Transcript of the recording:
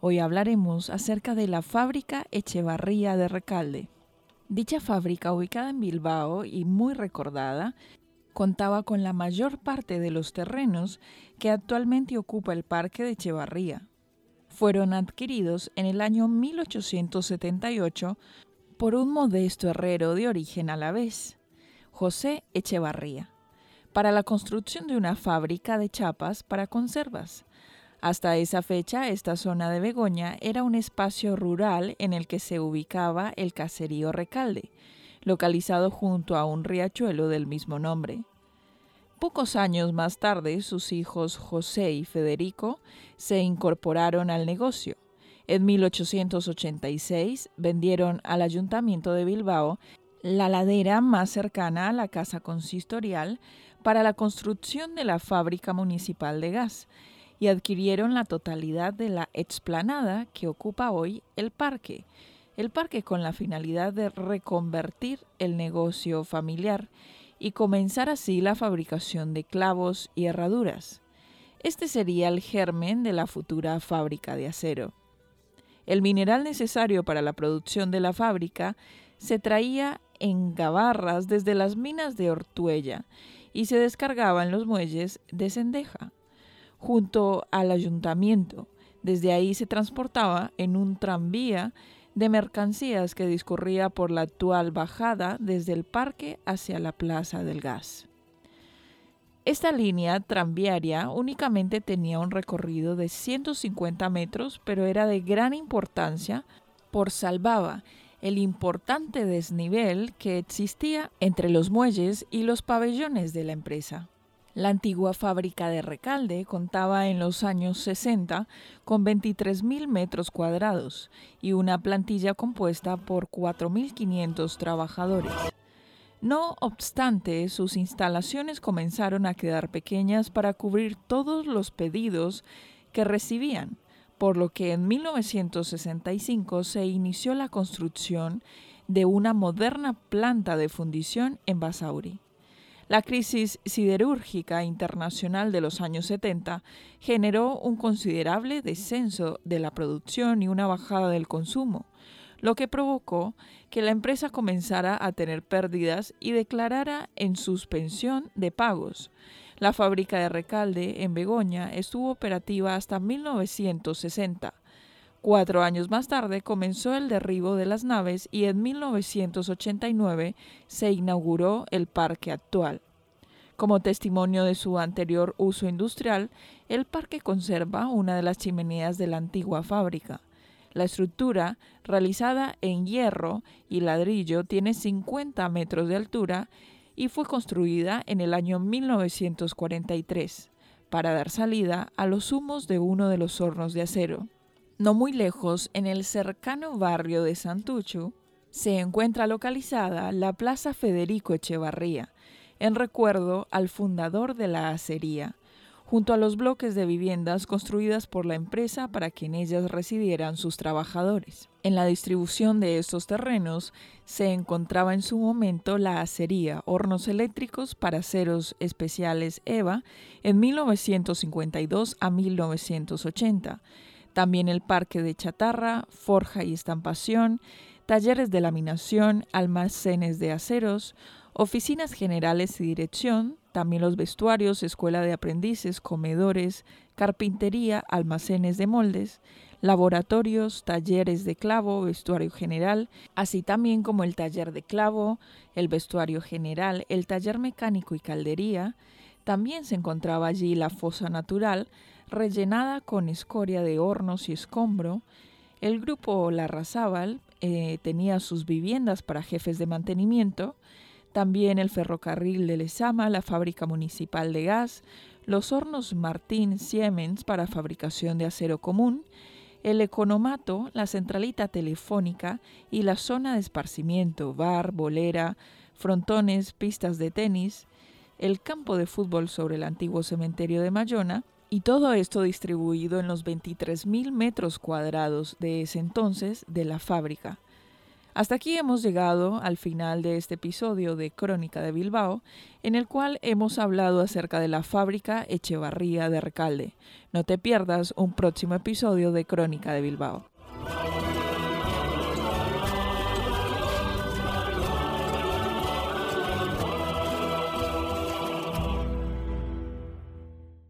Hoy hablaremos acerca de la fábrica Echevarría de Recalde. Dicha fábrica, ubicada en Bilbao y muy recordada, contaba con la mayor parte de los terrenos que actualmente ocupa el Parque de Echevarría. Fueron adquiridos en el año 1878 por un modesto herrero de origen alavés, José Echevarría, para la construcción de una fábrica de chapas para conservas. Hasta esa fecha, esta zona de Begoña era un espacio rural en el que se ubicaba el caserío Recalde, localizado junto a un riachuelo del mismo nombre. Pocos años más tarde, sus hijos José y Federico se incorporaron al negocio. En 1886 vendieron al Ayuntamiento de Bilbao la ladera más cercana a la casa consistorial para la construcción de la fábrica municipal de gas y adquirieron la totalidad de la explanada que ocupa hoy el parque, el parque con la finalidad de reconvertir el negocio familiar y comenzar así la fabricación de clavos y herraduras. Este sería el germen de la futura fábrica de acero. El mineral necesario para la producción de la fábrica se traía en gabarras desde las minas de Ortuella y se descargaba en los muelles de Sendeja, junto al ayuntamiento. Desde ahí se transportaba en un tranvía de mercancías que discurría por la actual bajada desde el parque hacia la Plaza del Gas. Esta línea tranviaria únicamente tenía un recorrido de 150 metros, pero era de gran importancia por salvaba el importante desnivel que existía entre los muelles y los pabellones de la empresa. La antigua fábrica de Recalde contaba en los años 60 con 23.000 metros cuadrados y una plantilla compuesta por 4.500 trabajadores. No obstante, sus instalaciones comenzaron a quedar pequeñas para cubrir todos los pedidos que recibían, por lo que en 1965 se inició la construcción de una moderna planta de fundición en Basauri. La crisis siderúrgica internacional de los años 70 generó un considerable descenso de la producción y una bajada del consumo, lo que provocó que la empresa comenzara a tener pérdidas y declarara en suspensión de pagos. La fábrica de Recalde en Begoña estuvo operativa hasta 1960. Cuatro años más tarde comenzó el derribo de las naves y en 1989 se inauguró el parque actual. Como testimonio de su anterior uso industrial, el parque conserva una de las chimeneas de la antigua fábrica. La estructura, realizada en hierro y ladrillo, tiene 50 metros de altura y fue construida en el año 1943 para dar salida a los humos de uno de los hornos de acero. No muy lejos, en el cercano barrio de Santucho, se encuentra localizada la Plaza Federico Echevarría, en recuerdo al fundador de la acería, junto a los bloques de viviendas construidas por la empresa para que en ellas residieran sus trabajadores. En la distribución de estos terrenos se encontraba en su momento la acería, hornos eléctricos para aceros especiales EVA en 1952 a 1980. También el parque de chatarra, forja y estampación, talleres de laminación, almacenes de aceros, oficinas generales y dirección, también los vestuarios, escuela de aprendices, comedores, carpintería, almacenes de moldes, laboratorios, talleres de clavo, vestuario general, así también como el taller de clavo, el vestuario general, el taller mecánico y caldería. También se encontraba allí la fosa natural, rellenada con escoria de hornos y escombro. El grupo Larrazábal eh, tenía sus viviendas para jefes de mantenimiento, también el ferrocarril de Lezama, la fábrica municipal de gas, los hornos Martín Siemens para fabricación de acero común, el economato, la centralita telefónica y la zona de esparcimiento, bar, bolera, frontones, pistas de tenis, el campo de fútbol sobre el antiguo cementerio de Mayona, y todo esto distribuido en los 23.000 metros cuadrados de ese entonces de la fábrica. Hasta aquí hemos llegado al final de este episodio de Crónica de Bilbao, en el cual hemos hablado acerca de la fábrica Echevarría de Recalde. No te pierdas un próximo episodio de Crónica de Bilbao.